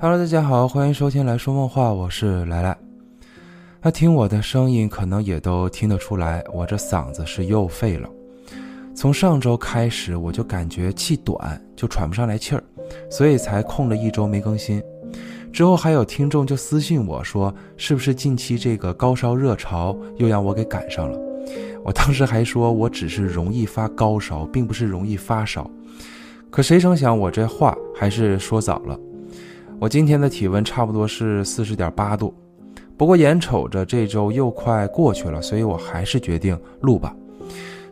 Hello，大家好，欢迎收听来说梦话，我是来来。那听我的声音，可能也都听得出来，我这嗓子是又废了。从上周开始，我就感觉气短，就喘不上来气儿，所以才空了一周没更新。之后还有听众就私信我说，是不是近期这个高烧热潮又让我给赶上了？我当时还说我只是容易发高烧，并不是容易发烧。可谁成想，我这话还是说早了。我今天的体温差不多是四十点八度，不过眼瞅着这周又快过去了，所以我还是决定录吧。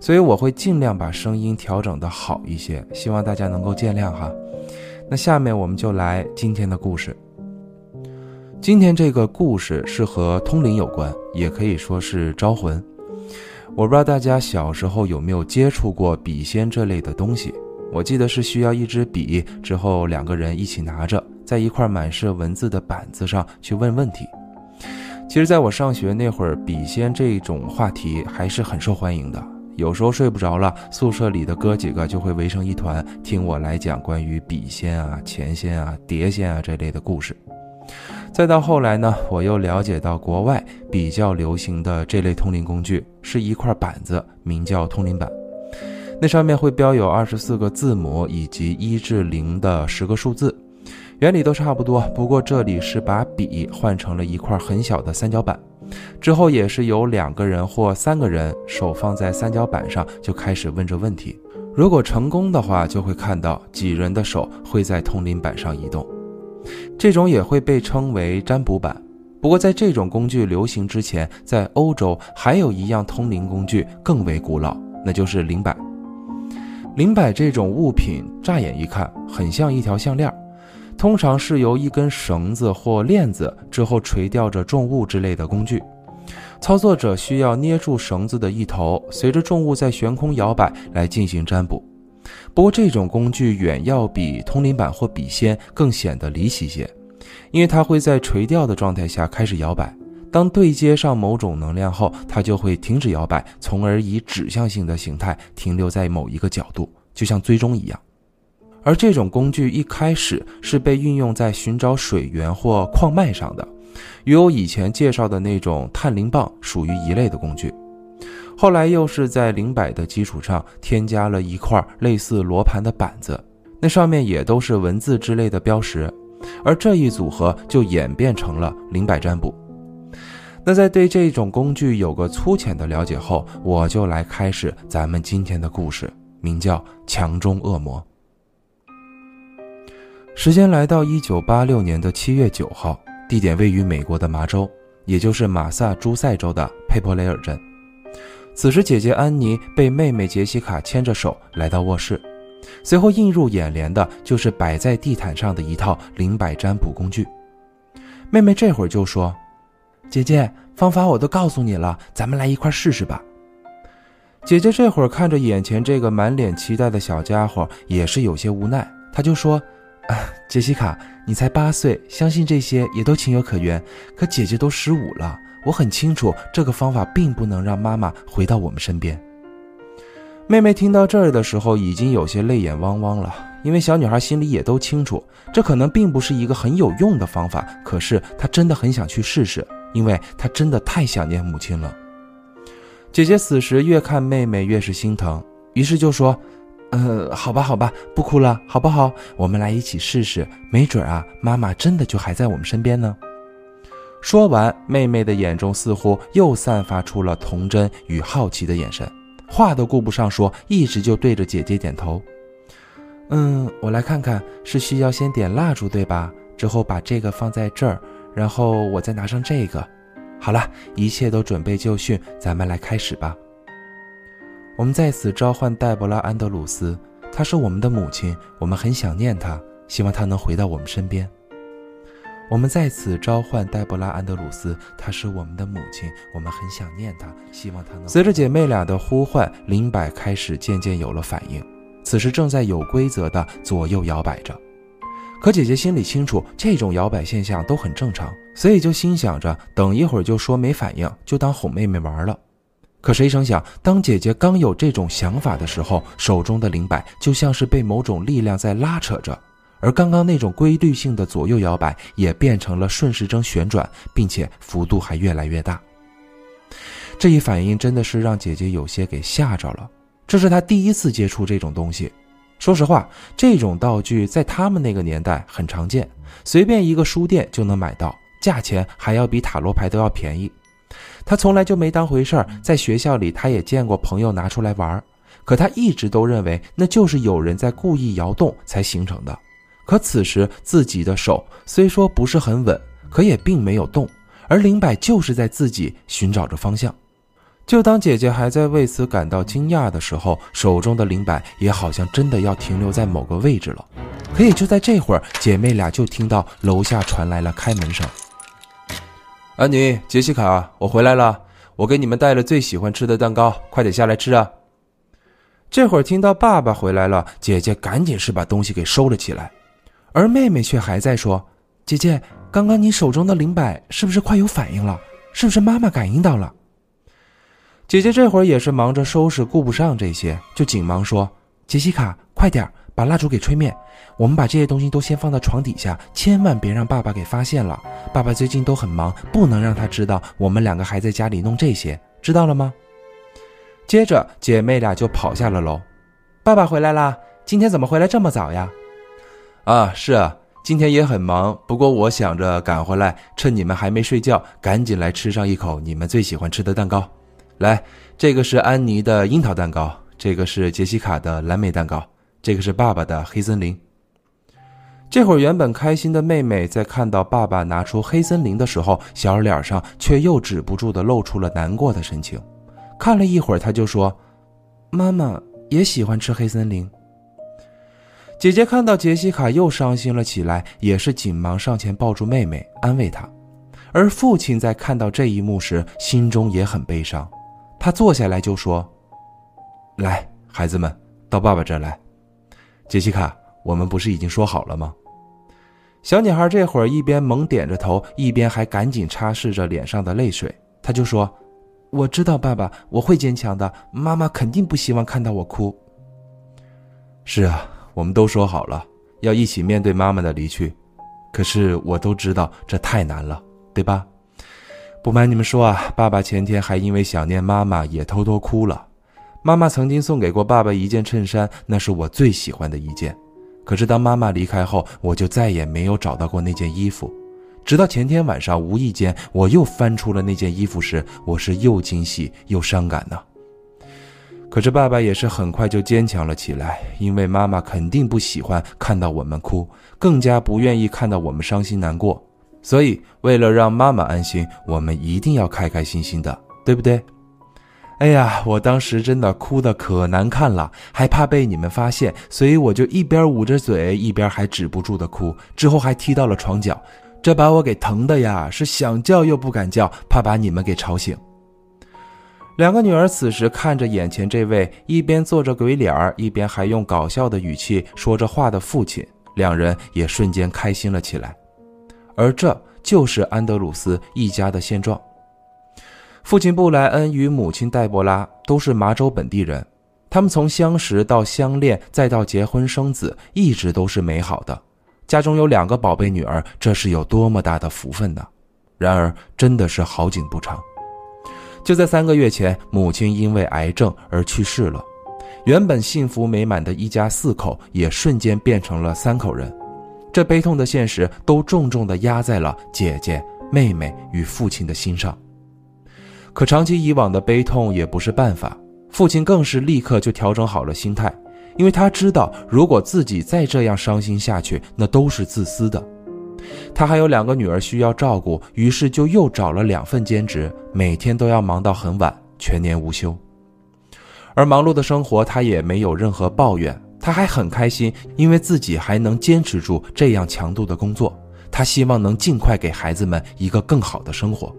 所以我会尽量把声音调整的好一些，希望大家能够见谅哈。那下面我们就来今天的故事。今天这个故事是和通灵有关，也可以说是招魂。我不知道大家小时候有没有接触过笔仙这类的东西。我记得是需要一支笔，之后两个人一起拿着。在一块满是文字的板子上去问问题。其实，在我上学那会儿，笔仙这种话题还是很受欢迎的。有时候睡不着了，宿舍里的哥几个就会围成一团，听我来讲关于笔仙啊、钱仙啊、碟仙啊这类的故事。再到后来呢，我又了解到国外比较流行的这类通灵工具，是一块板子，名叫通灵板。那上面会标有二十四个字母以及一至零的十个数字。原理都差不多，不过这里是把笔换成了一块很小的三角板，之后也是有两个人或三个人手放在三角板上，就开始问着问题。如果成功的话，就会看到几人的手会在通灵板上移动。这种也会被称为占卜板。不过在这种工具流行之前，在欧洲还有一样通灵工具更为古老，那就是灵摆。灵摆这种物品，乍眼一看很像一条项链。通常是由一根绳子或链子之后垂吊着重物之类的工具，操作者需要捏住绳子的一头，随着重物在悬空摇摆来进行占卜。不过这种工具远要比通灵板或笔仙更显得离奇些，因为它会在垂吊的状态下开始摇摆，当对接上某种能量后，它就会停止摇摆，从而以指向性的形态停留在某一个角度，就像追踪一样。而这种工具一开始是被运用在寻找水源或矿脉上的，与我以前介绍的那种探灵棒属于一类的工具。后来又是在灵摆的基础上添加了一块类似罗盘的板子，那上面也都是文字之类的标识，而这一组合就演变成了灵摆占卜。那在对这种工具有个粗浅的了解后，我就来开始咱们今天的故事，名叫《墙中恶魔》。时间来到一九八六年的七月九号，地点位于美国的麻州，也就是马萨诸塞州的佩珀雷尔镇。此时，姐姐安妮被妹妹杰西卡牵着手来到卧室，随后映入眼帘的就是摆在地毯上的一套灵摆占卜工具。妹妹这会儿就说：“姐姐，方法我都告诉你了，咱们来一块试试吧。”姐姐这会儿看着眼前这个满脸期待的小家伙，也是有些无奈，她就说。啊，杰西卡，你才八岁，相信这些也都情有可原。可姐姐都十五了，我很清楚这个方法并不能让妈妈回到我们身边。妹妹听到这儿的时候，已经有些泪眼汪汪了，因为小女孩心里也都清楚，这可能并不是一个很有用的方法。可是她真的很想去试试，因为她真的太想念母亲了。姐姐此时越看妹妹越是心疼，于是就说。呃，好吧，好吧，不哭了，好不好？我们来一起试试，没准啊，妈妈真的就还在我们身边呢。说完，妹妹的眼中似乎又散发出了童真与好奇的眼神，话都顾不上说，一直就对着姐姐点头。嗯，我来看看，是需要先点蜡烛对吧？之后把这个放在这儿，然后我再拿上这个。好了，一切都准备就绪，咱们来开始吧。我们在此召唤黛博拉·安德鲁斯，她是我们的母亲，我们很想念她，希望她能回到我们身边。我们在此召唤黛博拉·安德鲁斯，她是我们的母亲，我们很想念她，希望她能。随着姐妹俩的呼唤，灵摆开始渐渐有了反应，此时正在有规则的左右摇摆着。可姐姐心里清楚，这种摇摆现象都很正常，所以就心想着，等一会儿就说没反应，就当哄妹妹玩了。可谁成想，当姐姐刚有这种想法的时候，手中的灵摆就像是被某种力量在拉扯着，而刚刚那种规律性的左右摇摆也变成了顺时针旋转，并且幅度还越来越大。这一反应真的是让姐姐有些给吓着了。这是她第一次接触这种东西。说实话，这种道具在他们那个年代很常见，随便一个书店就能买到，价钱还要比塔罗牌都要便宜。她从来就没当回事儿，在学校里，她也见过朋友拿出来玩，可她一直都认为那就是有人在故意摇动才形成的。可此时自己的手虽说不是很稳，可也并没有动，而灵摆就是在自己寻找着方向。就当姐姐还在为此感到惊讶的时候，手中的灵摆也好像真的要停留在某个位置了。可也就在这会儿，姐妹俩就听到楼下传来了开门声。安妮、杰西卡，我回来了，我给你们带了最喜欢吃的蛋糕，快点下来吃啊！这会儿听到爸爸回来了，姐姐赶紧是把东西给收了起来，而妹妹却还在说：“姐姐，刚刚你手中的灵摆是不是快有反应了？是不是妈妈感应到了？”姐姐这会儿也是忙着收拾，顾不上这些，就紧忙说：“杰西卡，快点把蜡烛给吹灭。我们把这些东西都先放到床底下，千万别让爸爸给发现了。爸爸最近都很忙，不能让他知道我们两个还在家里弄这些，知道了吗？”接着，姐妹俩就跑下了楼。爸爸回来啦！今天怎么回来这么早呀？啊，是啊，今天也很忙。不过我想着赶回来，趁你们还没睡觉，赶紧来吃上一口你们最喜欢吃的蛋糕。来，这个是安妮的樱桃蛋糕，这个是杰西卡的蓝莓蛋糕，这个是爸爸的黑森林。这会儿原本开心的妹妹在看到爸爸拿出黑森林的时候，小脸上却又止不住的露出了难过的神情。看了一会儿，她就说：“妈妈也喜欢吃黑森林。”姐姐看到杰西卡又伤心了起来，也是紧忙上前抱住妹妹，安慰她。而父亲在看到这一幕时，心中也很悲伤。他坐下来就说：“来，孩子们，到爸爸这来。杰西卡，我们不是已经说好了吗？”小女孩这会儿一边猛点着头，一边还赶紧擦拭着脸上的泪水。她就说：“我知道，爸爸，我会坚强的。妈妈肯定不希望看到我哭。”是啊，我们都说好了要一起面对妈妈的离去，可是我都知道这太难了，对吧？不瞒你们说啊，爸爸前天还因为想念妈妈也偷偷哭了。妈妈曾经送给过爸爸一件衬衫，那是我最喜欢的一件。可是当妈妈离开后，我就再也没有找到过那件衣服。直到前天晚上，无意间我又翻出了那件衣服时，我是又惊喜又伤感呢。可是爸爸也是很快就坚强了起来，因为妈妈肯定不喜欢看到我们哭，更加不愿意看到我们伤心难过。所以，为了让妈妈安心，我们一定要开开心心的，对不对？哎呀，我当时真的哭得可难看了，还怕被你们发现，所以我就一边捂着嘴，一边还止不住的哭。之后还踢到了床角，这把我给疼的呀，是想叫又不敢叫，怕把你们给吵醒。两个女儿此时看着眼前这位一边做着鬼脸儿，一边还用搞笑的语气说着话的父亲，两人也瞬间开心了起来。而这就是安德鲁斯一家的现状。父亲布莱恩与母亲黛博拉都是麻州本地人，他们从相识到相恋再到结婚生子，一直都是美好的。家中有两个宝贝女儿，这是有多么大的福分呢？然而，真的是好景不长。就在三个月前，母亲因为癌症而去世了，原本幸福美满的一家四口也瞬间变成了三口人。这悲痛的现实都重重地压在了姐姐、妹妹与父亲的心上。可长期以往的悲痛也不是办法，父亲更是立刻就调整好了心态，因为他知道，如果自己再这样伤心下去，那都是自私的。他还有两个女儿需要照顾，于是就又找了两份兼职，每天都要忙到很晚，全年无休。而忙碌的生活，他也没有任何抱怨。他还很开心，因为自己还能坚持住这样强度的工作。他希望能尽快给孩子们一个更好的生活，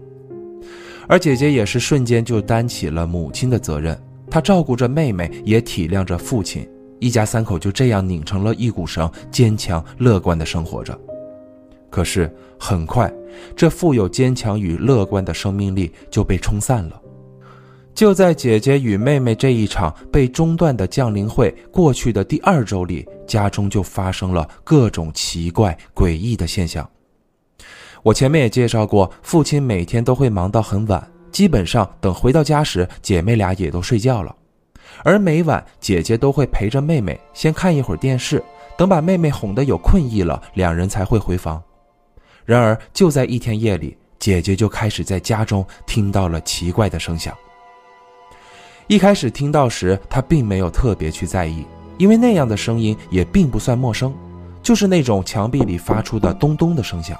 而姐姐也是瞬间就担起了母亲的责任。她照顾着妹妹，也体谅着父亲，一家三口就这样拧成了一股绳，坚强乐观的生活着。可是很快，这富有坚强与乐观的生命力就被冲散了。就在姐姐与妹妹这一场被中断的降临会过去的第二周里，家中就发生了各种奇怪诡异的现象。我前面也介绍过，父亲每天都会忙到很晚，基本上等回到家时，姐妹俩也都睡觉了。而每晚姐姐都会陪着妹妹先看一会儿电视，等把妹妹哄得有困意了，两人才会回房。然而就在一天夜里，姐姐就开始在家中听到了奇怪的声响。一开始听到时，她并没有特别去在意，因为那样的声音也并不算陌生，就是那种墙壁里发出的咚咚的声响。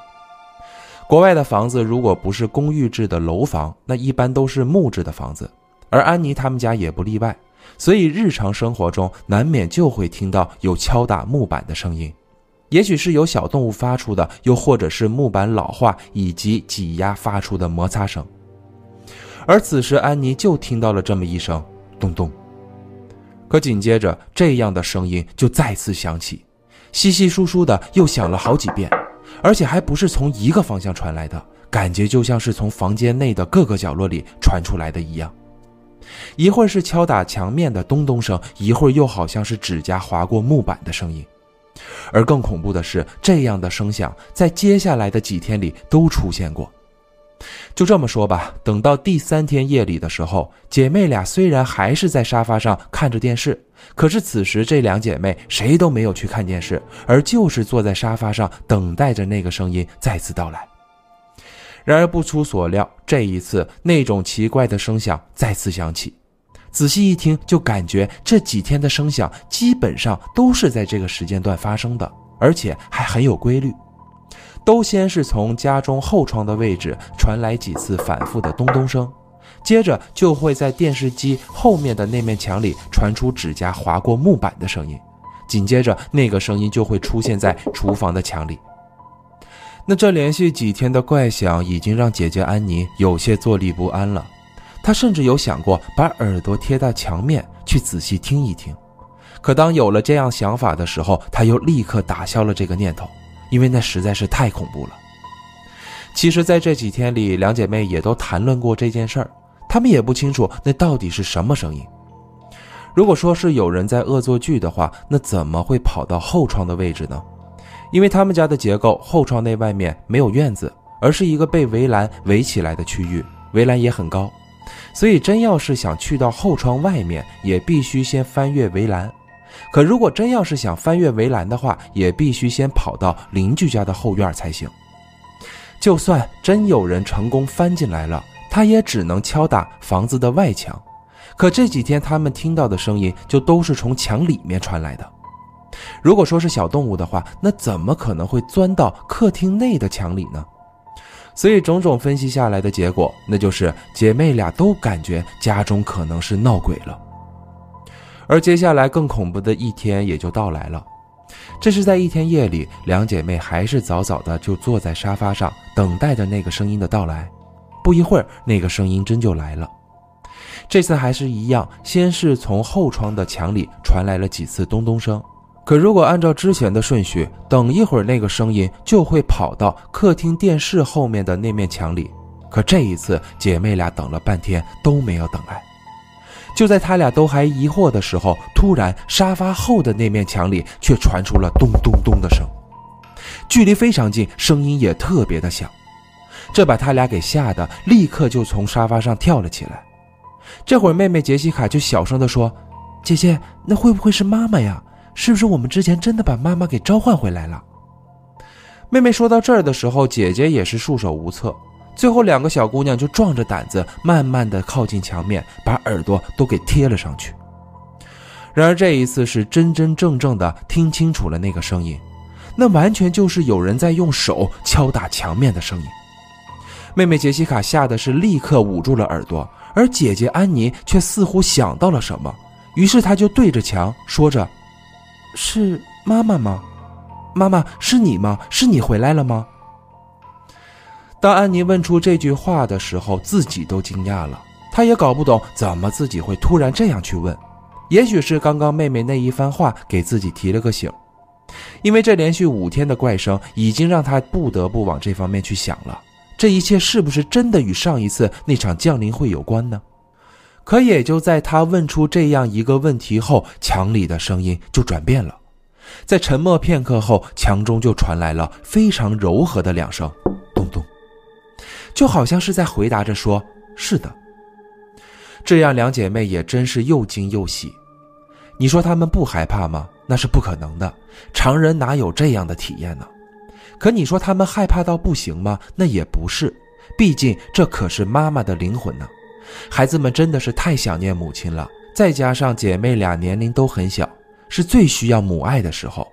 国外的房子如果不是公寓制的楼房，那一般都是木质的房子，而安妮他们家也不例外，所以日常生活中难免就会听到有敲打木板的声音，也许是有小动物发出的，又或者是木板老化以及挤压发出的摩擦声。而此时，安妮就听到了这么一声“咚咚”，可紧接着，这样的声音就再次响起，稀稀疏疏的又响了好几遍，而且还不是从一个方向传来的，感觉就像是从房间内的各个角落里传出来的一样。一会儿是敲打墙面的咚咚声，一会儿又好像是指甲划过木板的声音。而更恐怖的是，这样的声响在接下来的几天里都出现过。就这么说吧，等到第三天夜里的时候，姐妹俩虽然还是在沙发上看着电视，可是此时这两姐妹谁都没有去看电视，而就是坐在沙发上等待着那个声音再次到来。然而不出所料，这一次那种奇怪的声响再次响起，仔细一听就感觉这几天的声响基本上都是在这个时间段发生的，而且还很有规律。都先是从家中后窗的位置传来几次反复的咚咚声，接着就会在电视机后面的那面墙里传出指甲划过木板的声音，紧接着那个声音就会出现在厨房的墙里。那这连续几天的怪响已经让姐姐安妮有些坐立不安了，她甚至有想过把耳朵贴到墙面去仔细听一听，可当有了这样想法的时候，她又立刻打消了这个念头。因为那实在是太恐怖了。其实，在这几天里，两姐妹也都谈论过这件事儿，她们也不清楚那到底是什么声音。如果说是有人在恶作剧的话，那怎么会跑到后窗的位置呢？因为他们家的结构，后窗内外面没有院子，而是一个被围栏围起来的区域，围栏也很高，所以真要是想去到后窗外面，也必须先翻越围栏。可如果真要是想翻越围栏的话，也必须先跑到邻居家的后院才行。就算真有人成功翻进来了，他也只能敲打房子的外墙。可这几天他们听到的声音就都是从墙里面传来的。如果说是小动物的话，那怎么可能会钻到客厅内的墙里呢？所以种种分析下来的结果，那就是姐妹俩都感觉家中可能是闹鬼了。而接下来更恐怖的一天也就到来了。这是在一天夜里，两姐妹还是早早的就坐在沙发上，等待着那个声音的到来。不一会儿，那个声音真就来了。这次还是一样，先是从后窗的墙里传来了几次咚咚声。可如果按照之前的顺序，等一会儿那个声音就会跑到客厅电视后面的那面墙里。可这一次，姐妹俩等了半天都没有等来。就在他俩都还疑惑的时候，突然沙发后的那面墙里却传出了咚咚咚的声，距离非常近，声音也特别的响，这把他俩给吓得立刻就从沙发上跳了起来。这会儿妹妹杰西卡就小声的说：“姐姐，那会不会是妈妈呀？是不是我们之前真的把妈妈给召唤回来了？”妹妹说到这儿的时候，姐姐也是束手无策。最后，两个小姑娘就壮着胆子，慢慢的靠近墙面，把耳朵都给贴了上去。然而这一次是真真正正的听清楚了那个声音，那完全就是有人在用手敲打墙面的声音。妹妹杰西卡吓得是立刻捂住了耳朵，而姐姐安妮却似乎想到了什么，于是她就对着墙说着：“是妈妈吗？妈妈是你吗？是你回来了吗？”当安妮问出这句话的时候，自己都惊讶了。她也搞不懂怎么自己会突然这样去问。也许是刚刚妹妹那一番话给自己提了个醒，因为这连续五天的怪声已经让她不得不往这方面去想了。这一切是不是真的与上一次那场降临会有关呢？可也就在他问出这样一个问题后，墙里的声音就转变了。在沉默片刻后，墙中就传来了非常柔和的两声“咚咚”，就好像是在回答着说：“是的。”这样两姐妹也真是又惊又喜。你说她们不害怕吗？那是不可能的，常人哪有这样的体验呢？可你说她们害怕到不行吗？那也不是，毕竟这可是妈妈的灵魂呢。孩子们真的是太想念母亲了，再加上姐妹俩年龄都很小。是最需要母爱的时候，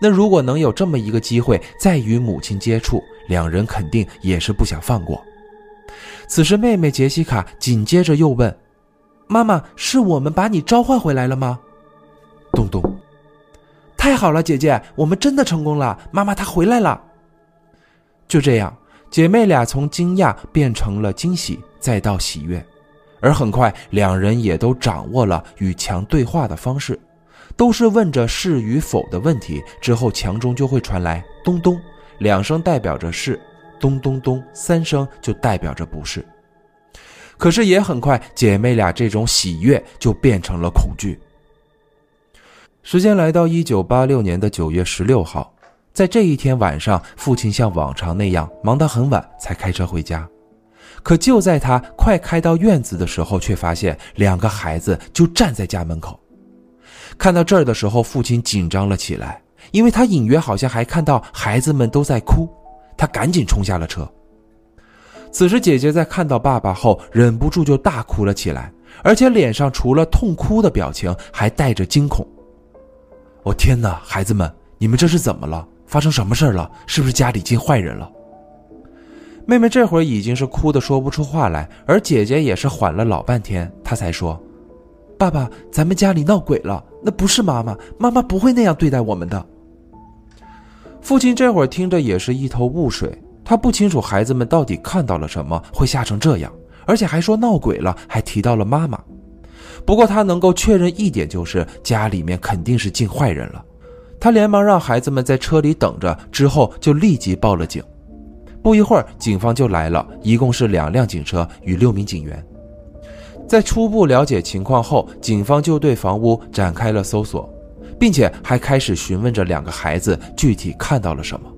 那如果能有这么一个机会再与母亲接触，两人肯定也是不想放过。此时，妹妹杰西卡紧接着又问：“妈妈，是我们把你召唤回来了吗？”咚咚，太好了，姐姐，我们真的成功了，妈妈她回来了。就这样，姐妹俩从惊讶变成了惊喜，再到喜悦，而很快，两人也都掌握了与墙对话的方式。都是问着是与否的问题，之后墙中就会传来咚咚两声，代表着是；咚咚咚三声就代表着不是。可是也很快，姐妹俩这种喜悦就变成了恐惧。时间来到一九八六年的九月十六号，在这一天晚上，父亲像往常那样忙到很晚才开车回家。可就在他快开到院子的时候，却发现两个孩子就站在家门口。看到这儿的时候，父亲紧张了起来，因为他隐约好像还看到孩子们都在哭。他赶紧冲下了车。此时，姐姐在看到爸爸后，忍不住就大哭了起来，而且脸上除了痛哭的表情，还带着惊恐。我天哪，孩子们，你们这是怎么了？发生什么事了？是不是家里进坏人了？妹妹这会儿已经是哭得说不出话来，而姐姐也是缓了老半天，她才说。爸爸，咱们家里闹鬼了，那不是妈妈，妈妈不会那样对待我们的。父亲这会儿听着也是一头雾水，他不清楚孩子们到底看到了什么，会吓成这样，而且还说闹鬼了，还提到了妈妈。不过他能够确认一点，就是家里面肯定是进坏人了。他连忙让孩子们在车里等着，之后就立即报了警。不一会儿，警方就来了，一共是两辆警车与六名警员。在初步了解情况后，警方就对房屋展开了搜索，并且还开始询问着两个孩子具体看到了什么。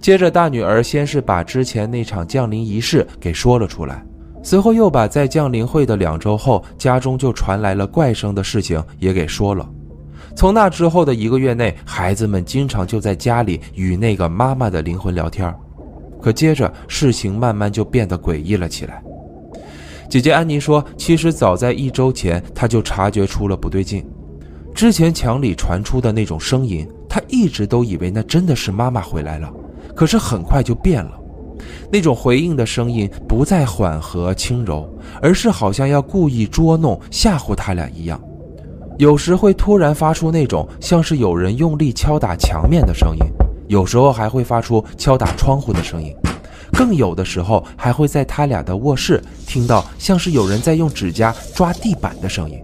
接着，大女儿先是把之前那场降临仪式给说了出来，随后又把在降临会的两周后家中就传来了怪声的事情也给说了。从那之后的一个月内，孩子们经常就在家里与那个妈妈的灵魂聊天，可接着事情慢慢就变得诡异了起来。姐姐安妮说：“其实早在一周前，她就察觉出了不对劲。之前墙里传出的那种声音，他一直都以为那真的是妈妈回来了。可是很快就变了，那种回应的声音不再缓和轻柔，而是好像要故意捉弄、吓唬他俩一样。有时会突然发出那种像是有人用力敲打墙面的声音，有时候还会发出敲打窗户的声音。”更有的时候，还会在他俩的卧室听到像是有人在用指甲抓地板的声音。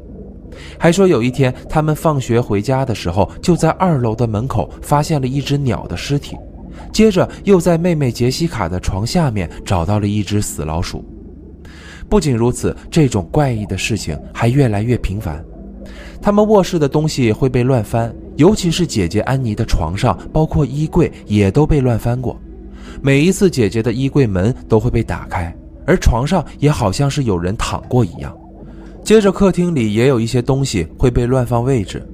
还说有一天他们放学回家的时候，就在二楼的门口发现了一只鸟的尸体，接着又在妹妹杰西卡的床下面找到了一只死老鼠。不仅如此，这种怪异的事情还越来越频繁。他们卧室的东西会被乱翻，尤其是姐姐安妮的床上，包括衣柜也都被乱翻过。每一次，姐姐的衣柜门都会被打开，而床上也好像是有人躺过一样。接着，客厅里也有一些东西会被乱放位置，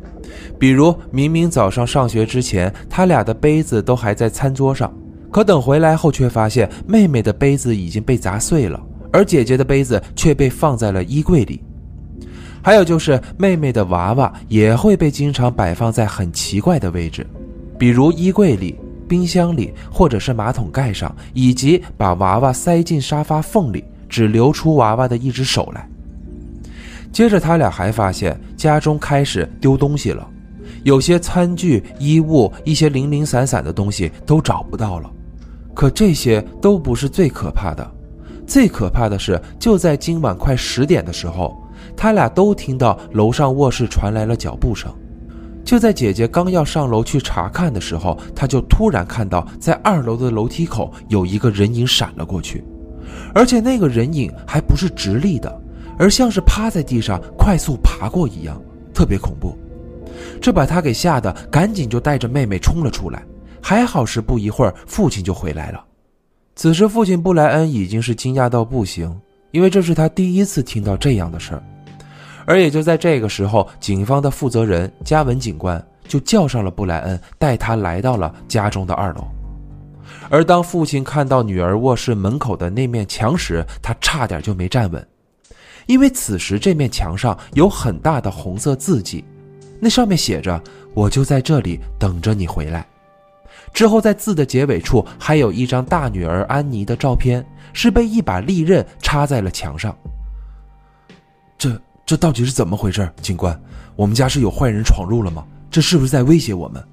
比如明明早上上学之前，他俩的杯子都还在餐桌上，可等回来后却发现妹妹的杯子已经被砸碎了，而姐姐的杯子却被放在了衣柜里。还有就是妹妹的娃娃也会被经常摆放在很奇怪的位置，比如衣柜里。冰箱里，或者是马桶盖上，以及把娃娃塞进沙发缝里，只留出娃娃的一只手来。接着，他俩还发现家中开始丢东西了，有些餐具、衣物，一些零零散散的东西都找不到了。可这些都不是最可怕的，最可怕的是，就在今晚快十点的时候，他俩都听到楼上卧室传来了脚步声。就在姐姐刚要上楼去查看的时候，她就突然看到，在二楼的楼梯口有一个人影闪了过去，而且那个人影还不是直立的，而像是趴在地上快速爬过一样，特别恐怖。这把他给吓得赶紧就带着妹妹冲了出来。还好是不一会儿，父亲就回来了。此时父亲布莱恩已经是惊讶到不行，因为这是他第一次听到这样的事儿。而也就在这个时候，警方的负责人加文警官就叫上了布莱恩，带他来到了家中的二楼。而当父亲看到女儿卧室门口的那面墙时，他差点就没站稳，因为此时这面墙上有很大的红色字迹，那上面写着：“我就在这里等着你回来。”之后在字的结尾处还有一张大女儿安妮的照片，是被一把利刃插在了墙上。这这到底是怎么回事，警官？我们家是有坏人闯入了吗？这是不是在威胁我们？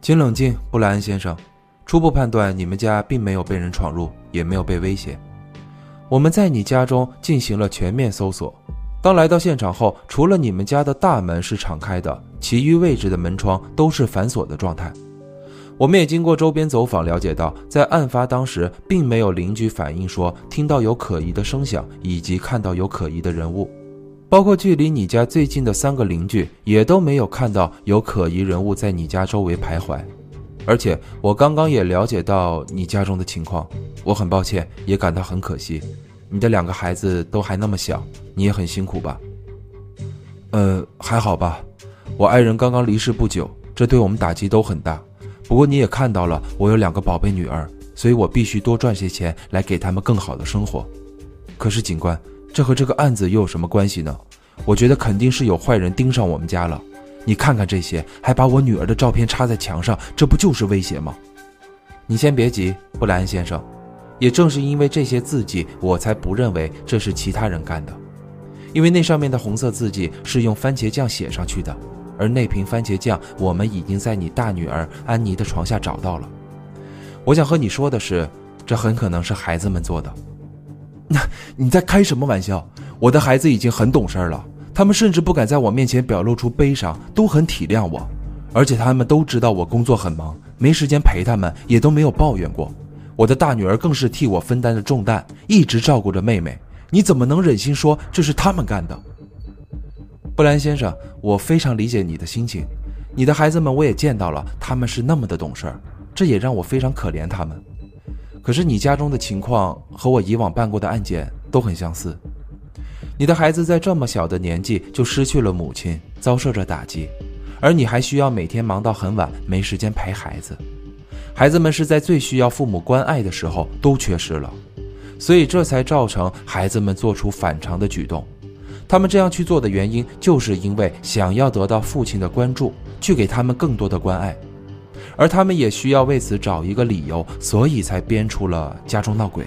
请冷静，布莱恩先生。初步判断，你们家并没有被人闯入，也没有被威胁。我们在你家中进行了全面搜索。当来到现场后，除了你们家的大门是敞开的，其余位置的门窗都是反锁的状态。我们也经过周边走访了解到，在案发当时，并没有邻居反映说听到有可疑的声响以及看到有可疑的人物，包括距离你家最近的三个邻居也都没有看到有可疑人物在你家周围徘徊。而且我刚刚也了解到你家中的情况，我很抱歉，也感到很可惜。你的两个孩子都还那么小，你也很辛苦吧？呃，还好吧。我爱人刚刚离世不久，这对我们打击都很大。不过你也看到了，我有两个宝贝女儿，所以我必须多赚些钱来给他们更好的生活。可是警官，这和这个案子又有什么关系呢？我觉得肯定是有坏人盯上我们家了。你看看这些，还把我女儿的照片插在墙上，这不就是威胁吗？你先别急，布莱恩先生。也正是因为这些字迹，我才不认为这是其他人干的，因为那上面的红色字迹是用番茄酱写上去的，而那瓶番茄酱我们已经在你大女儿安妮的床下找到了。我想和你说的是，这很可能是孩子们做的。那 你在开什么玩笑？我的孩子已经很懂事了。他们甚至不敢在我面前表露出悲伤，都很体谅我，而且他们都知道我工作很忙，没时间陪他们，也都没有抱怨过。我的大女儿更是替我分担着重担，一直照顾着妹妹。你怎么能忍心说这是他们干的？布兰先生，我非常理解你的心情。你的孩子们我也见到了，他们是那么的懂事，这也让我非常可怜他们。可是你家中的情况和我以往办过的案件都很相似。你的孩子在这么小的年纪就失去了母亲，遭受着打击，而你还需要每天忙到很晚，没时间陪孩子。孩子们是在最需要父母关爱的时候都缺失了，所以这才造成孩子们做出反常的举动。他们这样去做的原因，就是因为想要得到父亲的关注，去给他们更多的关爱，而他们也需要为此找一个理由，所以才编出了家中闹鬼。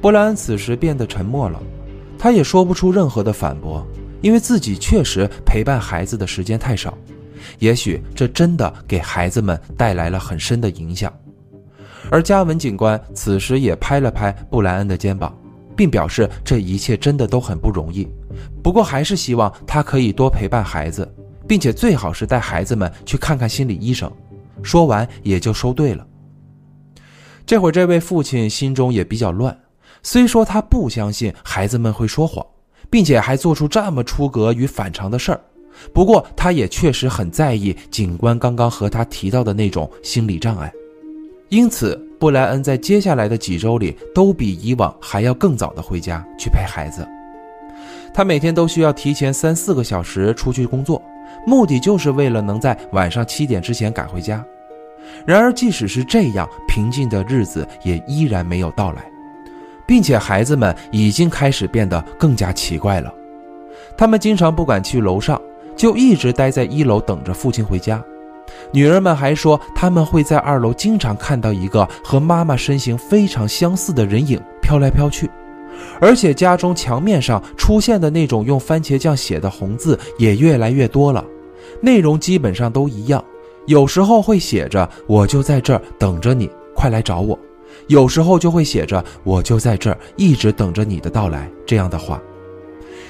波莱恩此时变得沉默了。他也说不出任何的反驳，因为自己确实陪伴孩子的时间太少，也许这真的给孩子们带来了很深的影响。而嘉文警官此时也拍了拍布莱恩的肩膀，并表示这一切真的都很不容易，不过还是希望他可以多陪伴孩子，并且最好是带孩子们去看看心理医生。说完也就收队了。这会儿这位父亲心中也比较乱。虽说他不相信孩子们会说谎，并且还做出这么出格与反常的事儿，不过他也确实很在意警官刚刚和他提到的那种心理障碍，因此布莱恩在接下来的几周里都比以往还要更早的回家去陪孩子。他每天都需要提前三四个小时出去工作，目的就是为了能在晚上七点之前赶回家。然而，即使是这样，平静的日子也依然没有到来。并且孩子们已经开始变得更加奇怪了，他们经常不敢去楼上，就一直待在一楼等着父亲回家。女儿们还说他们会在二楼经常看到一个和妈妈身形非常相似的人影飘来飘去，而且家中墙面上出现的那种用番茄酱写的红字也越来越多了，内容基本上都一样，有时候会写着“我就在这儿等着你，快来找我”。有时候就会写着“我就在这儿，一直等着你的到来”这样的话。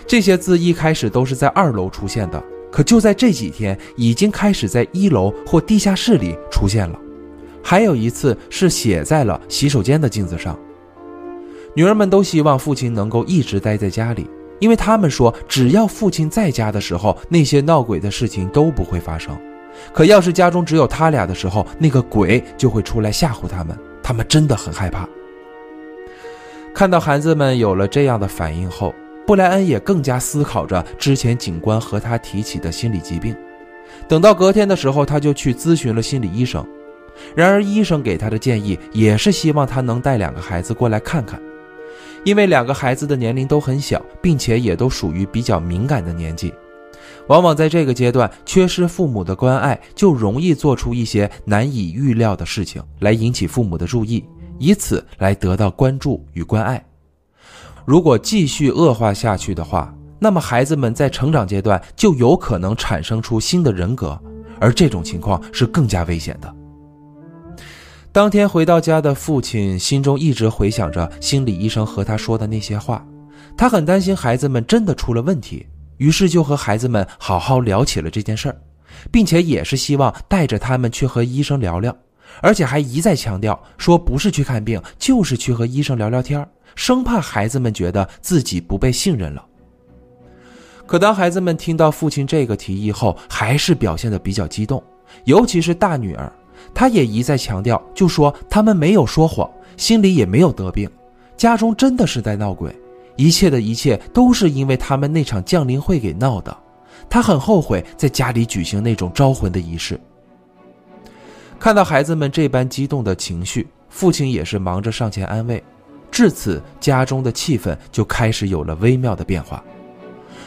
这些字一开始都是在二楼出现的，可就在这几天，已经开始在一楼或地下室里出现了。还有一次是写在了洗手间的镜子上。女儿们都希望父亲能够一直待在家里，因为他们说，只要父亲在家的时候，那些闹鬼的事情都不会发生。可要是家中只有他俩的时候，那个鬼就会出来吓唬他们，他们真的很害怕。看到孩子们有了这样的反应后，布莱恩也更加思考着之前警官和他提起的心理疾病。等到隔天的时候，他就去咨询了心理医生。然而，医生给他的建议也是希望他能带两个孩子过来看看，因为两个孩子的年龄都很小，并且也都属于比较敏感的年纪。往往在这个阶段，缺失父母的关爱，就容易做出一些难以预料的事情，来引起父母的注意，以此来得到关注与关爱。如果继续恶化下去的话，那么孩子们在成长阶段就有可能产生出新的人格，而这种情况是更加危险的。当天回到家的父亲心中一直回想着心理医生和他说的那些话，他很担心孩子们真的出了问题。于是就和孩子们好好聊起了这件事儿，并且也是希望带着他们去和医生聊聊，而且还一再强调说不是去看病，就是去和医生聊聊天生怕孩子们觉得自己不被信任了。可当孩子们听到父亲这个提议后，还是表现得比较激动，尤其是大女儿，她也一再强调，就说他们没有说谎，心里也没有得病，家中真的是在闹鬼。一切的一切都是因为他们那场降临会给闹的，他很后悔在家里举行那种招魂的仪式。看到孩子们这般激动的情绪，父亲也是忙着上前安慰。至此，家中的气氛就开始有了微妙的变化。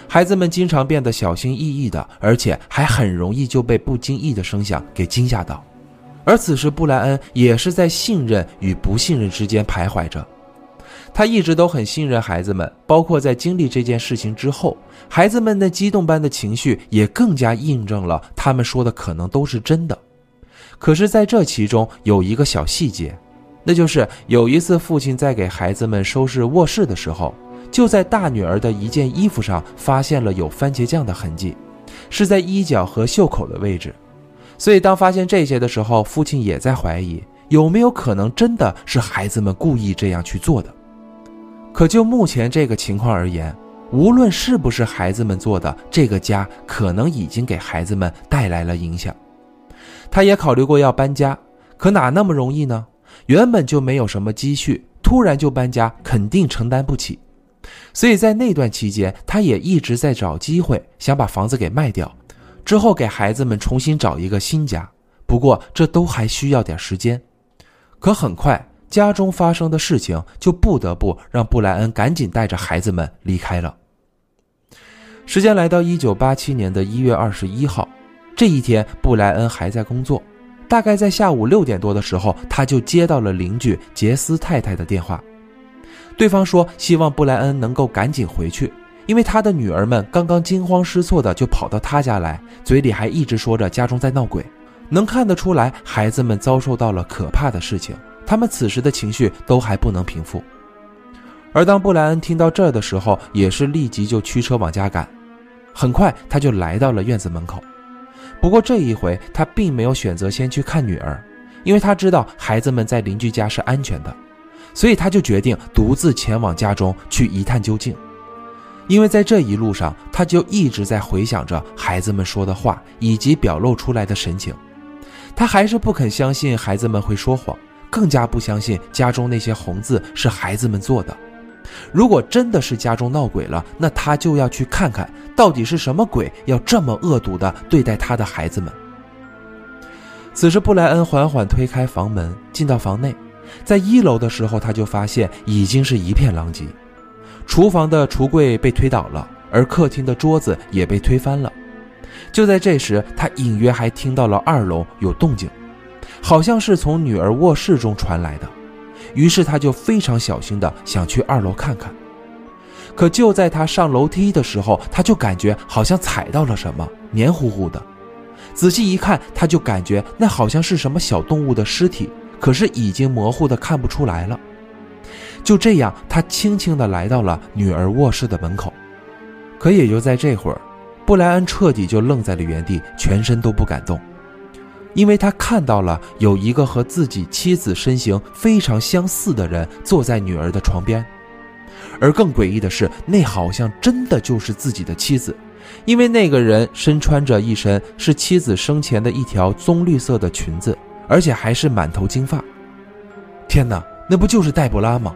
孩子们经常变得小心翼翼的，而且还很容易就被不经意的声响给惊吓到。而此时，布莱恩也是在信任与不信任之间徘徊着。他一直都很信任孩子们，包括在经历这件事情之后，孩子们那激动般的情绪也更加印证了他们说的可能都是真的。可是，在这其中有一个小细节，那就是有一次父亲在给孩子们收拾卧室的时候，就在大女儿的一件衣服上发现了有番茄酱的痕迹，是在衣角和袖口的位置。所以，当发现这些的时候，父亲也在怀疑有没有可能真的是孩子们故意这样去做的。可就目前这个情况而言，无论是不是孩子们做的，这个家可能已经给孩子们带来了影响。他也考虑过要搬家，可哪那么容易呢？原本就没有什么积蓄，突然就搬家，肯定承担不起。所以在那段期间，他也一直在找机会，想把房子给卖掉，之后给孩子们重新找一个新家。不过这都还需要点时间。可很快。家中发生的事情，就不得不让布莱恩赶紧带着孩子们离开了。时间来到一九八七年的一月二十一号，这一天布莱恩还在工作，大概在下午六点多的时候，他就接到了邻居杰斯太太的电话。对方说希望布莱恩能够赶紧回去，因为他的女儿们刚刚惊慌失措的就跑到他家来，嘴里还一直说着家中在闹鬼，能看得出来孩子们遭受到了可怕的事情。他们此时的情绪都还不能平复，而当布莱恩听到这儿的时候，也是立即就驱车往家赶。很快，他就来到了院子门口。不过这一回，他并没有选择先去看女儿，因为他知道孩子们在邻居家是安全的，所以他就决定独自前往家中去一探究竟。因为在这一路上，他就一直在回想着孩子们说的话以及表露出来的神情，他还是不肯相信孩子们会说谎。更加不相信家中那些红字是孩子们做的。如果真的是家中闹鬼了，那他就要去看看到底是什么鬼要这么恶毒的对待他的孩子们。此时，布莱恩缓缓推开房门，进到房内，在一楼的时候，他就发现已经是一片狼藉，厨房的橱柜被推倒了，而客厅的桌子也被推翻了。就在这时，他隐约还听到了二楼有动静。好像是从女儿卧室中传来的，于是他就非常小心的想去二楼看看。可就在他上楼梯的时候，他就感觉好像踩到了什么，黏糊糊的。仔细一看，他就感觉那好像是什么小动物的尸体，可是已经模糊的看不出来了。就这样，他轻轻的来到了女儿卧室的门口。可也就在这会儿，布莱恩彻底就愣在了原地，全身都不敢动。因为他看到了有一个和自己妻子身形非常相似的人坐在女儿的床边，而更诡异的是，那好像真的就是自己的妻子，因为那个人身穿着一身是妻子生前的一条棕绿色的裙子，而且还是满头金发。天哪，那不就是黛布拉吗？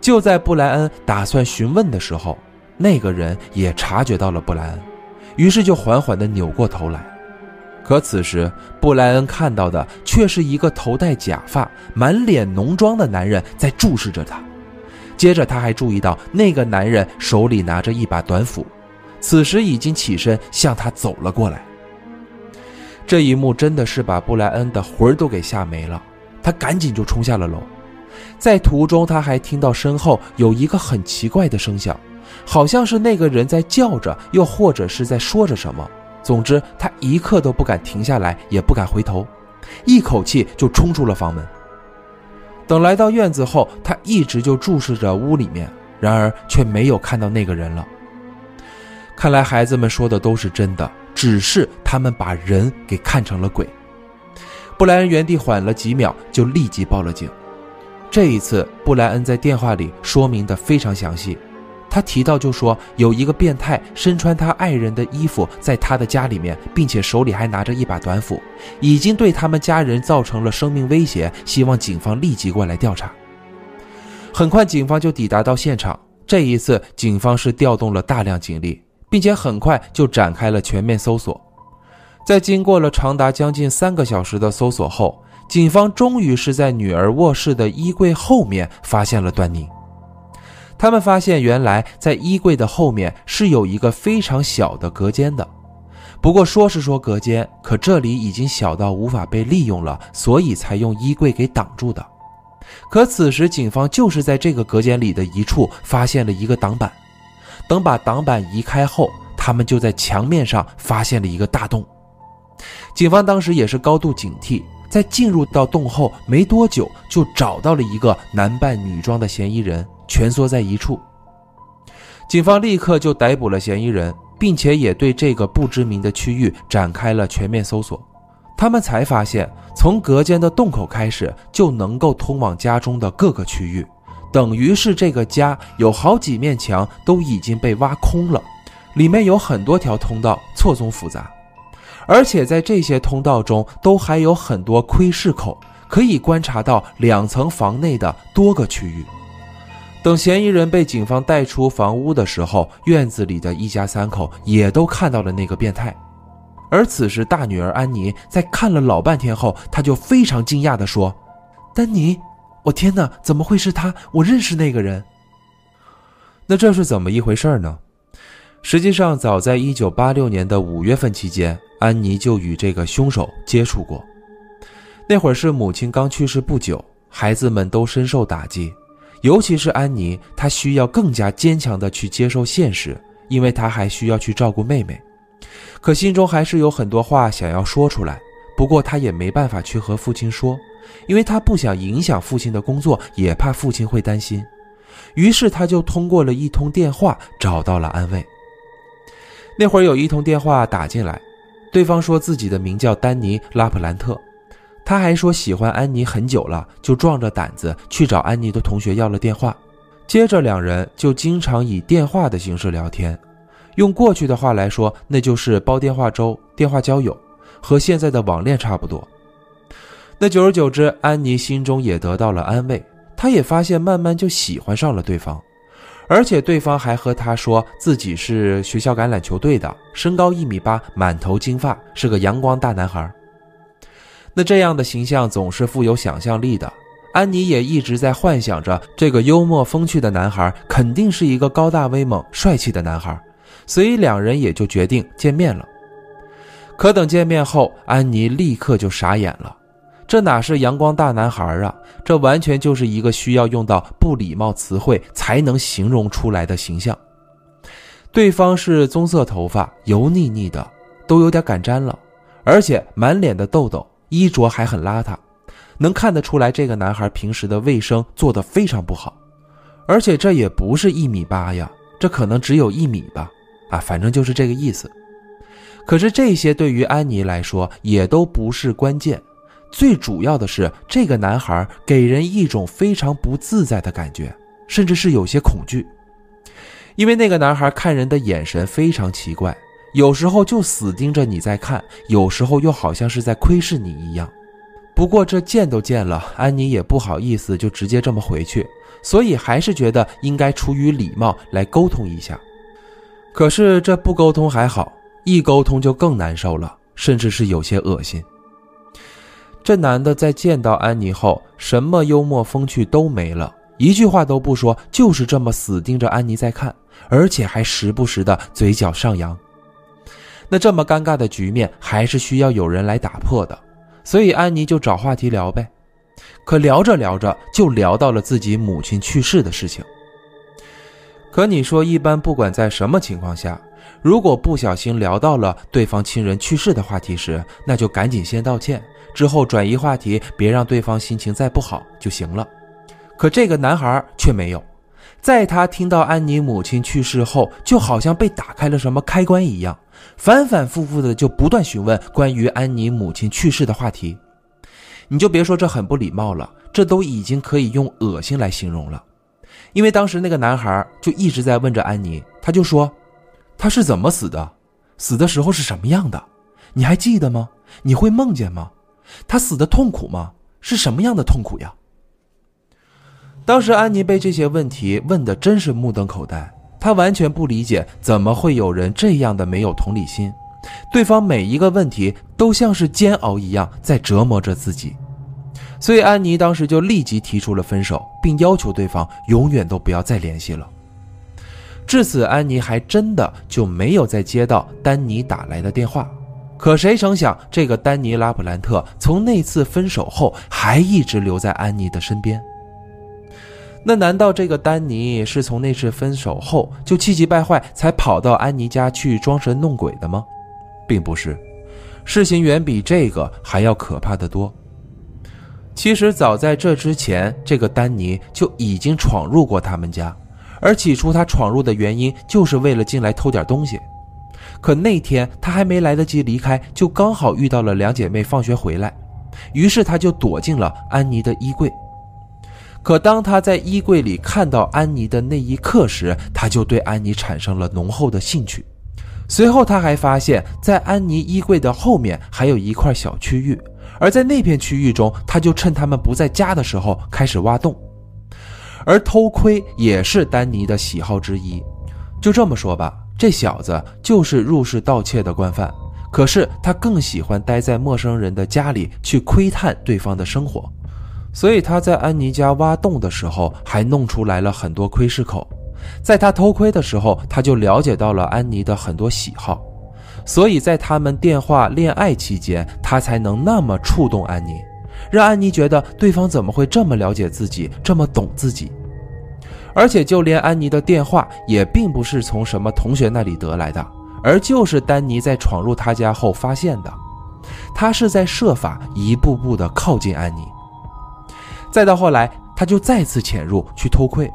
就在布莱恩打算询问的时候，那个人也察觉到了布莱恩，于是就缓缓地扭过头来。可此时，布莱恩看到的却是一个头戴假发、满脸浓妆的男人在注视着他。接着，他还注意到那个男人手里拿着一把短斧，此时已经起身向他走了过来。这一幕真的是把布莱恩的魂儿都给吓没了，他赶紧就冲下了楼。在途中，他还听到身后有一个很奇怪的声响，好像是那个人在叫着，又或者是在说着什么。总之，他一刻都不敢停下来，也不敢回头，一口气就冲出了房门。等来到院子后，他一直就注视着屋里面，然而却没有看到那个人了。看来孩子们说的都是真的，只是他们把人给看成了鬼。布莱恩原地缓了几秒，就立即报了警。这一次，布莱恩在电话里说明的非常详细。他提到，就说有一个变态身穿他爱人的衣服，在他的家里面，并且手里还拿着一把短斧，已经对他们家人造成了生命威胁，希望警方立即过来调查。很快，警方就抵达到现场。这一次，警方是调动了大量警力，并且很快就展开了全面搜索。在经过了长达将近三个小时的搜索后，警方终于是在女儿卧室的衣柜后面发现了端倪。他们发现，原来在衣柜的后面是有一个非常小的隔间的。不过说是说隔间，可这里已经小到无法被利用了，所以才用衣柜给挡住的。可此时，警方就是在这个隔间里的一处发现了一个挡板。等把挡板移开后，他们就在墙面上发现了一个大洞。警方当时也是高度警惕。在进入到洞后没多久，就找到了一个男扮女装的嫌疑人，蜷缩在一处。警方立刻就逮捕了嫌疑人，并且也对这个不知名的区域展开了全面搜索。他们才发现，从隔间的洞口开始，就能够通往家中的各个区域，等于是这个家有好几面墙都已经被挖空了，里面有很多条通道，错综复杂。而且在这些通道中，都还有很多窥视口，可以观察到两层房内的多个区域。等嫌疑人被警方带出房屋的时候，院子里的一家三口也都看到了那个变态。而此时，大女儿安妮在看了老半天后，她就非常惊讶地说：“丹尼，我天哪，怎么会是他？我认识那个人。”那这是怎么一回事呢？实际上，早在1986年的五月份期间。安妮就与这个凶手接触过，那会儿是母亲刚去世不久，孩子们都深受打击，尤其是安妮，她需要更加坚强的去接受现实，因为她还需要去照顾妹妹，可心中还是有很多话想要说出来，不过她也没办法去和父亲说，因为她不想影响父亲的工作，也怕父亲会担心，于是她就通过了一通电话找到了安慰。那会儿有一通电话打进来。对方说自己的名叫丹尼·拉普兰特，他还说喜欢安妮很久了，就壮着胆子去找安妮的同学要了电话。接着两人就经常以电话的形式聊天，用过去的话来说，那就是煲电话粥、电话交友，和现在的网恋差不多。那久而久之，安妮心中也得到了安慰，她也发现慢慢就喜欢上了对方。而且对方还和她说自己是学校橄榄球队的，身高一米八，满头金发，是个阳光大男孩。那这样的形象总是富有想象力的。安妮也一直在幻想着，这个幽默风趣的男孩肯定是一个高大威猛、帅气的男孩，所以两人也就决定见面了。可等见面后，安妮立刻就傻眼了。这哪是阳光大男孩啊！这完全就是一个需要用到不礼貌词汇才能形容出来的形象。对方是棕色头发，油腻腻的，都有点敢沾了，而且满脸的痘痘，衣着还很邋遢，能看得出来这个男孩平时的卫生做得非常不好。而且这也不是一米八呀，这可能只有一米吧，啊，反正就是这个意思。可是这些对于安妮来说也都不是关键。最主要的是，这个男孩给人一种非常不自在的感觉，甚至是有些恐惧，因为那个男孩看人的眼神非常奇怪，有时候就死盯着你在看，有时候又好像是在窥视你一样。不过这见都见了，安妮也不好意思就直接这么回去，所以还是觉得应该出于礼貌来沟通一下。可是这不沟通还好，一沟通就更难受了，甚至是有些恶心。这男的在见到安妮后，什么幽默风趣都没了，一句话都不说，就是这么死盯着安妮在看，而且还时不时的嘴角上扬。那这么尴尬的局面，还是需要有人来打破的。所以安妮就找话题聊呗，可聊着聊着就聊到了自己母亲去世的事情。可你说，一般不管在什么情况下，如果不小心聊到了对方亲人去世的话题时，那就赶紧先道歉，之后转移话题，别让对方心情再不好就行了。可这个男孩却没有，在他听到安妮母亲去世后，就好像被打开了什么开关一样。反反复复的就不断询问关于安妮母亲去世的话题，你就别说这很不礼貌了，这都已经可以用恶心来形容了。因为当时那个男孩就一直在问着安妮，他就说：“他是怎么死的？死的时候是什么样的？你还记得吗？你会梦见吗？他死的痛苦吗？是什么样的痛苦呀？”当时安妮被这些问题问的真是目瞪口呆。他完全不理解，怎么会有人这样的没有同理心？对方每一个问题都像是煎熬一样在折磨着自己，所以安妮当时就立即提出了分手，并要求对方永远都不要再联系了。至此，安妮还真的就没有再接到丹尼打来的电话。可谁成想，这个丹尼拉普兰特从那次分手后，还一直留在安妮的身边。那难道这个丹尼是从那次分手后就气急败坏，才跑到安妮家去装神弄鬼的吗？并不是，事情远比这个还要可怕的多。其实早在这之前，这个丹尼就已经闯入过他们家，而起初他闯入的原因就是为了进来偷点东西。可那天他还没来得及离开，就刚好遇到了两姐妹放学回来，于是他就躲进了安妮的衣柜。可当他在衣柜里看到安妮的那一刻时，他就对安妮产生了浓厚的兴趣。随后他还发现，在安妮衣柜的后面还有一块小区域，而在那片区域中，他就趁他们不在家的时候开始挖洞。而偷窥也是丹尼的喜好之一。就这么说吧，这小子就是入室盗窃的惯犯，可是他更喜欢待在陌生人的家里去窥探对方的生活。所以他在安妮家挖洞的时候，还弄出来了很多窥视口。在他偷窥的时候，他就了解到了安妮的很多喜好。所以在他们电话恋爱期间，他才能那么触动安妮，让安妮觉得对方怎么会这么了解自己，这么懂自己。而且就连安妮的电话也并不是从什么同学那里得来的，而就是丹尼在闯入他家后发现的。他是在设法一步步的靠近安妮。再到后来，他就再次潜入去偷窥，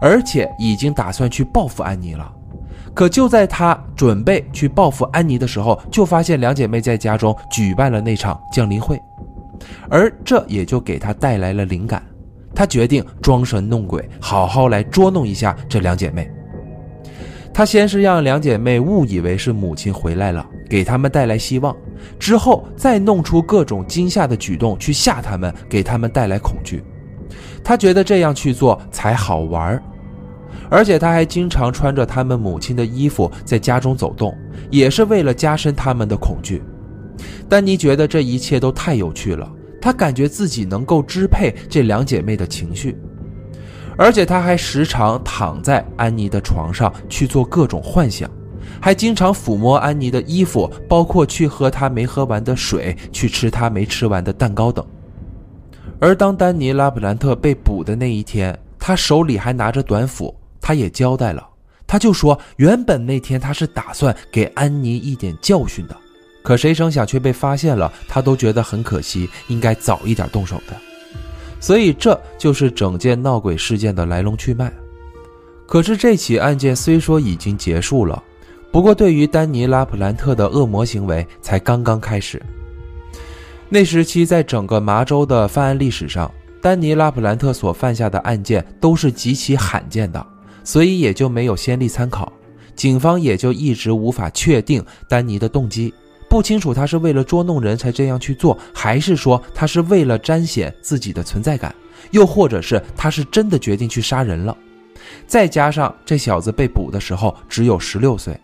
而且已经打算去报复安妮了。可就在他准备去报复安妮的时候，就发现两姐妹在家中举办了那场降临会，而这也就给他带来了灵感。他决定装神弄鬼，好好来捉弄一下这两姐妹。他先是让两姐妹误以为是母亲回来了，给他们带来希望。之后再弄出各种惊吓的举动去吓他们，给他们带来恐惧。他觉得这样去做才好玩而且他还经常穿着他们母亲的衣服在家中走动，也是为了加深他们的恐惧。丹尼觉得这一切都太有趣了，他感觉自己能够支配这两姐妹的情绪，而且他还时常躺在安妮的床上去做各种幻想。还经常抚摸安妮的衣服，包括去喝她没喝完的水，去吃她没吃完的蛋糕等。而当丹尼拉普兰特被捕的那一天，他手里还拿着短斧，他也交代了，他就说，原本那天他是打算给安妮一点教训的，可谁成想却被发现了，他都觉得很可惜，应该早一点动手的。所以这就是整件闹鬼事件的来龙去脉。可是这起案件虽说已经结束了。不过，对于丹尼拉普兰特的恶魔行为才刚刚开始。那时期，在整个麻州的犯案历史上，丹尼·拉普兰特所犯下的案件都是极其罕见的，所以也就没有先例参考，警方也就一直无法确定丹尼的动机，不清楚他是为了捉弄人才这样去做，还是说他是为了彰显自己的存在感，又或者是他是真的决定去杀人了。再加上这小子被捕的时候只有十六岁，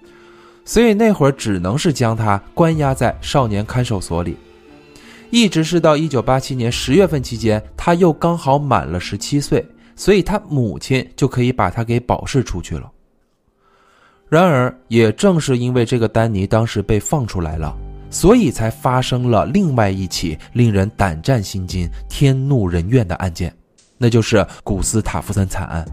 所以那会儿只能是将他关押在少年看守所里。一直是到一九八七年十月份期间，他又刚好满了十七岁，所以他母亲就可以把他给保释出去了。然而，也正是因为这个丹尼当时被放出来了，所以才发生了另外一起令人胆战心惊、天怒人怨的案件，那就是古斯塔夫森惨案。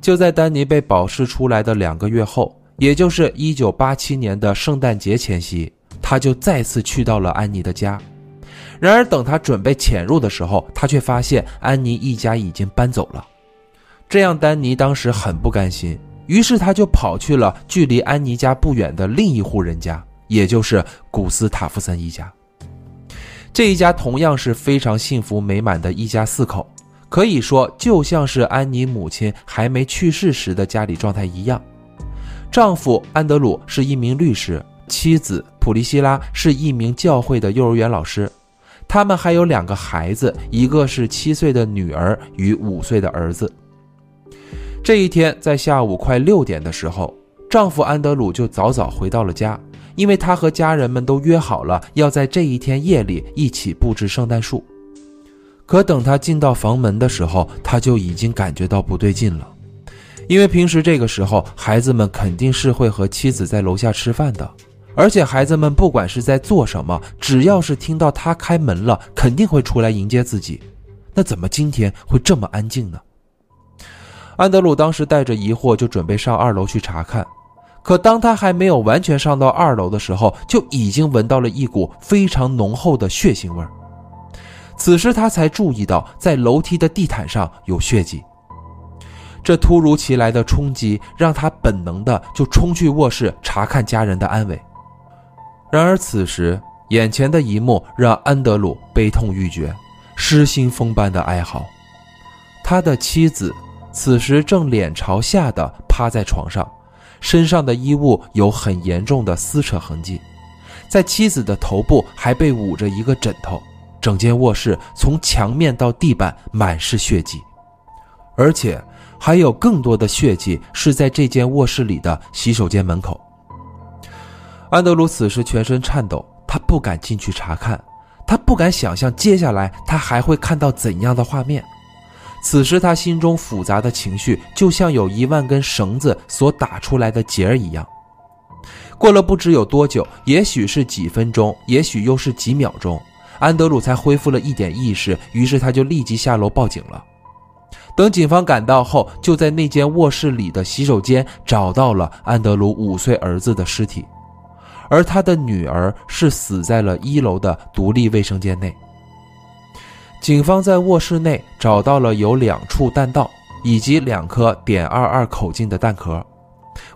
就在丹尼被保释出来的两个月后，也就是一九八七年的圣诞节前夕。他就再次去到了安妮的家，然而等他准备潜入的时候，他却发现安妮一家已经搬走了。这样，丹尼当时很不甘心，于是他就跑去了距离安妮家不远的另一户人家，也就是古斯塔夫森一家。这一家同样是非常幸福美满的一家四口，可以说就像是安妮母亲还没去世时的家里状态一样。丈夫安德鲁是一名律师。妻子普利希拉是一名教会的幼儿园老师，他们还有两个孩子，一个是七岁的女儿与五岁的儿子。这一天在下午快六点的时候，丈夫安德鲁就早早回到了家，因为他和家人们都约好了要在这一天夜里一起布置圣诞树。可等他进到房门的时候，他就已经感觉到不对劲了，因为平时这个时候孩子们肯定是会和妻子在楼下吃饭的。而且孩子们不管是在做什么，只要是听到他开门了，肯定会出来迎接自己。那怎么今天会这么安静呢？安德鲁当时带着疑惑就准备上二楼去查看，可当他还没有完全上到二楼的时候，就已经闻到了一股非常浓厚的血腥味儿。此时他才注意到，在楼梯的地毯上有血迹。这突如其来的冲击让他本能的就冲去卧室查看家人的安危。然而，此时眼前的一幕让安德鲁悲痛欲绝，失心疯般的哀嚎。他的妻子此时正脸朝下的趴在床上，身上的衣物有很严重的撕扯痕迹，在妻子的头部还被捂着一个枕头。整间卧室从墙面到地板满是血迹，而且还有更多的血迹是在这间卧室里的洗手间门口。安德鲁此时全身颤抖，他不敢进去查看，他不敢想象接下来他还会看到怎样的画面。此时他心中复杂的情绪就像有一万根绳子所打出来的结儿一样。过了不知有多久，也许是几分钟，也许又是几秒钟，安德鲁才恢复了一点意识，于是他就立即下楼报警了。等警方赶到后，就在那间卧室里的洗手间找到了安德鲁五岁儿子的尸体。而他的女儿是死在了一楼的独立卫生间内。警方在卧室内找到了有两处弹道以及两颗点二二口径的弹壳，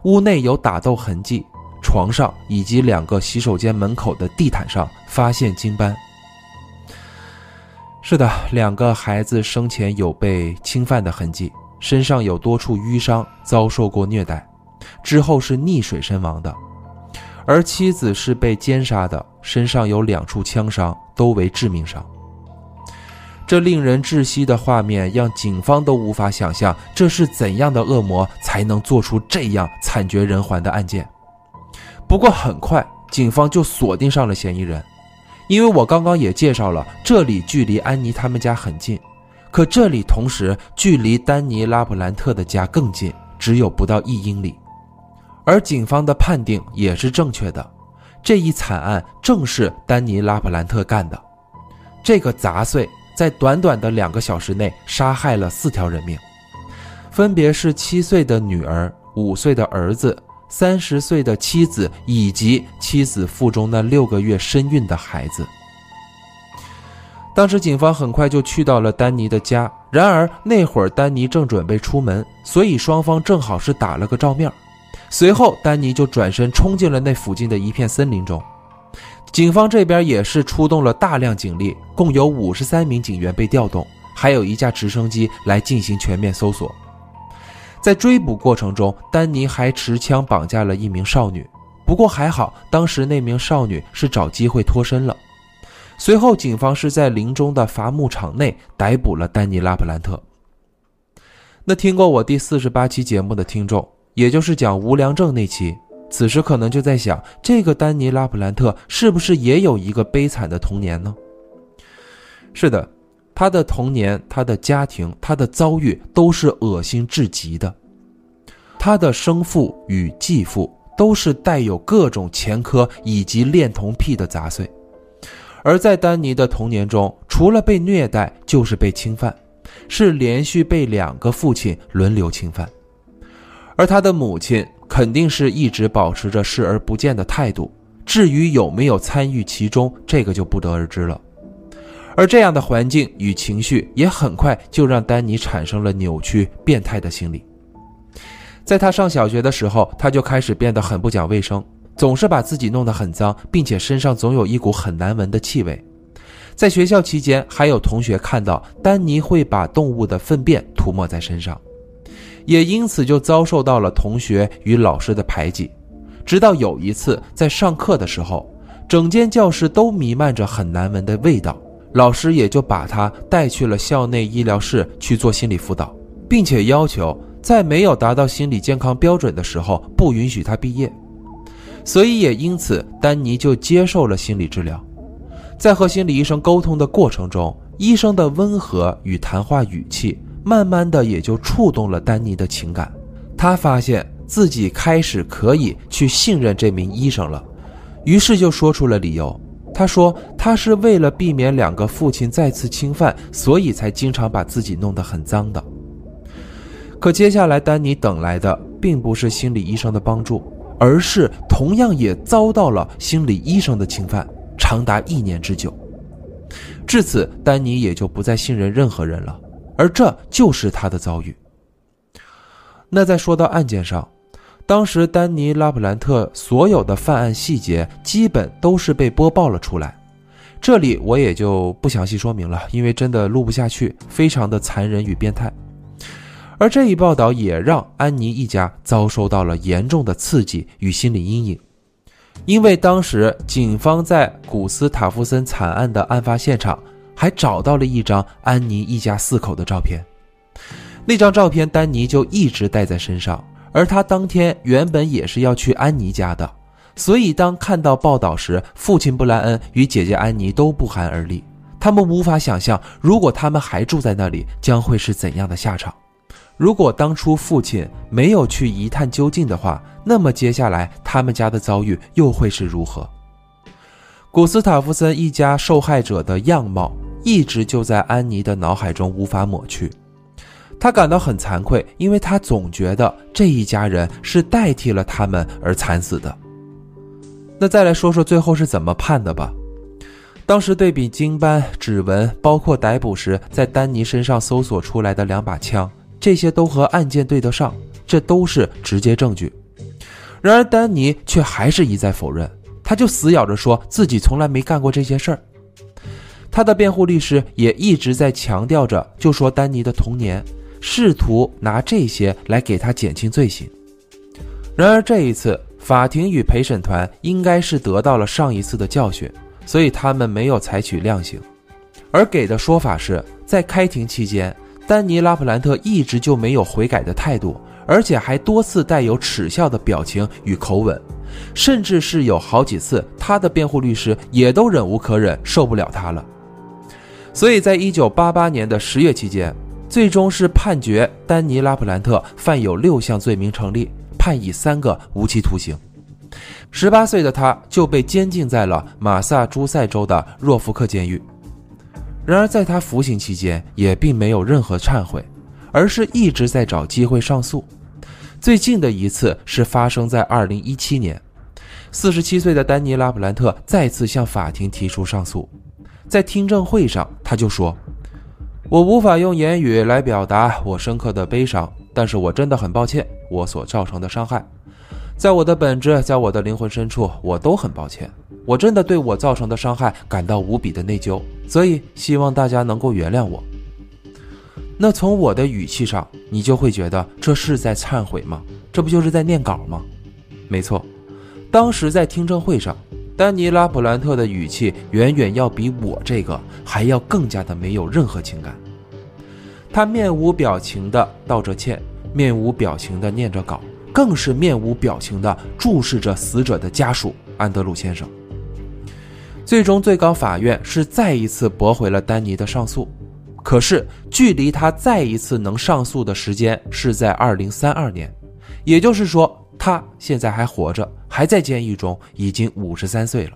屋内有打斗痕迹，床上以及两个洗手间门口的地毯上发现精斑。是的，两个孩子生前有被侵犯的痕迹，身上有多处淤伤，遭受过虐待，之后是溺水身亡的。而妻子是被奸杀的，身上有两处枪伤，都为致命伤。这令人窒息的画面让警方都无法想象，这是怎样的恶魔才能做出这样惨绝人寰的案件。不过很快，警方就锁定上了嫌疑人，因为我刚刚也介绍了，这里距离安妮他们家很近，可这里同时距离丹尼拉普兰特的家更近，只有不到一英里。而警方的判定也是正确的，这一惨案正是丹尼拉普兰特干的。这个杂碎在短短的两个小时内杀害了四条人命，分别是七岁的女儿、五岁的儿子、三十岁的妻子以及妻子腹中那六个月身孕的孩子。当时警方很快就去到了丹尼的家，然而那会儿丹尼正准备出门，所以双方正好是打了个照面。随后，丹尼就转身冲进了那附近的一片森林中。警方这边也是出动了大量警力，共有五十三名警员被调动，还有一架直升机来进行全面搜索。在追捕过程中，丹尼还持枪绑架了一名少女。不过还好，当时那名少女是找机会脱身了。随后，警方是在林中的伐木场内逮捕了丹尼·拉普兰特。那听过我第四十八期节目的听众，也就是讲无良症那期，此时可能就在想，这个丹尼·拉普兰特是不是也有一个悲惨的童年呢？是的。他的童年、他的家庭、他的遭遇都是恶心至极的。他的生父与继父都是带有各种前科以及恋童癖的杂碎。而在丹尼的童年中，除了被虐待，就是被侵犯，是连续被两个父亲轮流侵犯。而他的母亲肯定是一直保持着视而不见的态度。至于有没有参与其中，这个就不得而知了。而这样的环境与情绪也很快就让丹尼产生了扭曲、变态的心理。在他上小学的时候，他就开始变得很不讲卫生，总是把自己弄得很脏，并且身上总有一股很难闻的气味。在学校期间，还有同学看到丹尼会把动物的粪便涂抹在身上，也因此就遭受到了同学与老师的排挤。直到有一次在上课的时候，整间教室都弥漫着很难闻的味道。老师也就把他带去了校内医疗室去做心理辅导，并且要求在没有达到心理健康标准的时候不允许他毕业。所以也因此，丹尼就接受了心理治疗。在和心理医生沟通的过程中，医生的温和与谈话语气，慢慢的也就触动了丹尼的情感。他发现自己开始可以去信任这名医生了，于是就说出了理由。他说：“他是为了避免两个父亲再次侵犯，所以才经常把自己弄得很脏的。”可接下来，丹尼等来的并不是心理医生的帮助，而是同样也遭到了心理医生的侵犯，长达一年之久。至此，丹尼也就不再信任任何人了，而这就是他的遭遇。那再说到案件上。当时，丹尼·拉普兰特所有的犯案细节基本都是被播报了出来，这里我也就不详细说明了，因为真的录不下去，非常的残忍与变态。而这一报道也让安妮一家遭受到了严重的刺激与心理阴影，因为当时警方在古斯塔夫森惨案的案发现场还找到了一张安妮一家四口的照片，那张照片丹尼就一直带在身上。而他当天原本也是要去安妮家的，所以当看到报道时，父亲布莱恩与姐姐安妮都不寒而栗。他们无法想象，如果他们还住在那里，将会是怎样的下场。如果当初父亲没有去一探究竟的话，那么接下来他们家的遭遇又会是如何？古斯塔夫森一家受害者的样貌一直就在安妮的脑海中无法抹去。他感到很惭愧，因为他总觉得这一家人是代替了他们而惨死的。那再来说说最后是怎么判的吧。当时对比经斑、指纹，包括逮捕时在丹尼身上搜索出来的两把枪，这些都和案件对得上，这都是直接证据。然而丹尼却还是一再否认，他就死咬着说自己从来没干过这些事儿。他的辩护律师也一直在强调着，就说丹尼的童年。试图拿这些来给他减轻罪行，然而这一次法庭与陪审团应该是得到了上一次的教训，所以他们没有采取量刑，而给的说法是在开庭期间，丹尼拉普兰特一直就没有悔改的态度，而且还多次带有耻笑的表情与口吻，甚至是有好几次他的辩护律师也都忍无可忍，受不了他了，所以在一九八八年的十月期间。最终是判决丹尼拉普兰特犯有六项罪名成立，判以三个无期徒刑。十八岁的他就被监禁在了马萨诸塞州的若福克监狱。然而，在他服刑期间也并没有任何忏悔，而是一直在找机会上诉。最近的一次是发生在二零一七年，四十七岁的丹尼拉普兰特再次向法庭提出上诉，在听证会上他就说。我无法用言语来表达我深刻的悲伤，但是我真的很抱歉我所造成的伤害。在我的本质，在我的灵魂深处，我都很抱歉。我真的对我造成的伤害感到无比的内疚，所以希望大家能够原谅我。那从我的语气上，你就会觉得这是在忏悔吗？这不就是在念稿吗？没错，当时在听证会上，丹尼拉·普兰特的语气远远要比我这个还要更加的没有任何情感。他面无表情的道着歉，面无表情的念着稿，更是面无表情的注视着死者的家属安德鲁先生。最终，最高法院是再一次驳回了丹尼的上诉。可是，距离他再一次能上诉的时间是在二零三二年，也就是说，他现在还活着，还在监狱中，已经五十三岁了。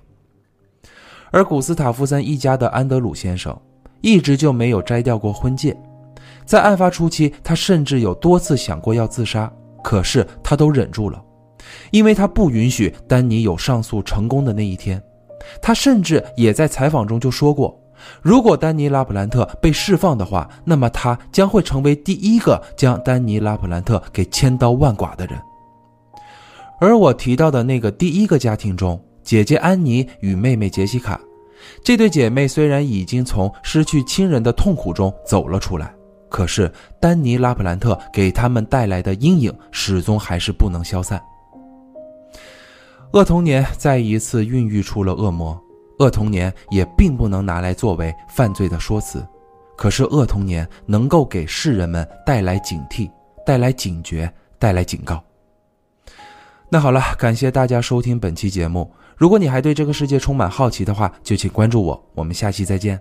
而古斯塔夫森一家的安德鲁先生一直就没有摘掉过婚戒，在案发初期，他甚至有多次想过要自杀，可是他都忍住了，因为他不允许丹尼有上诉成功的那一天。他甚至也在采访中就说过，如果丹尼拉普兰特被释放的话，那么他将会成为第一个将丹尼拉普兰特给千刀万剐的人。而我提到的那个第一个家庭中，姐姐安妮与妹妹杰西卡这对姐妹虽然已经从失去亲人的痛苦中走了出来，可是丹尼拉普兰特给他们带来的阴影始终还是不能消散。恶童年再一次孕育出了恶魔，恶童年也并不能拿来作为犯罪的说辞，可是恶童年能够给世人们带来警惕，带来警觉，带来警告。那好了，感谢大家收听本期节目。如果你还对这个世界充满好奇的话，就请关注我，我们下期再见。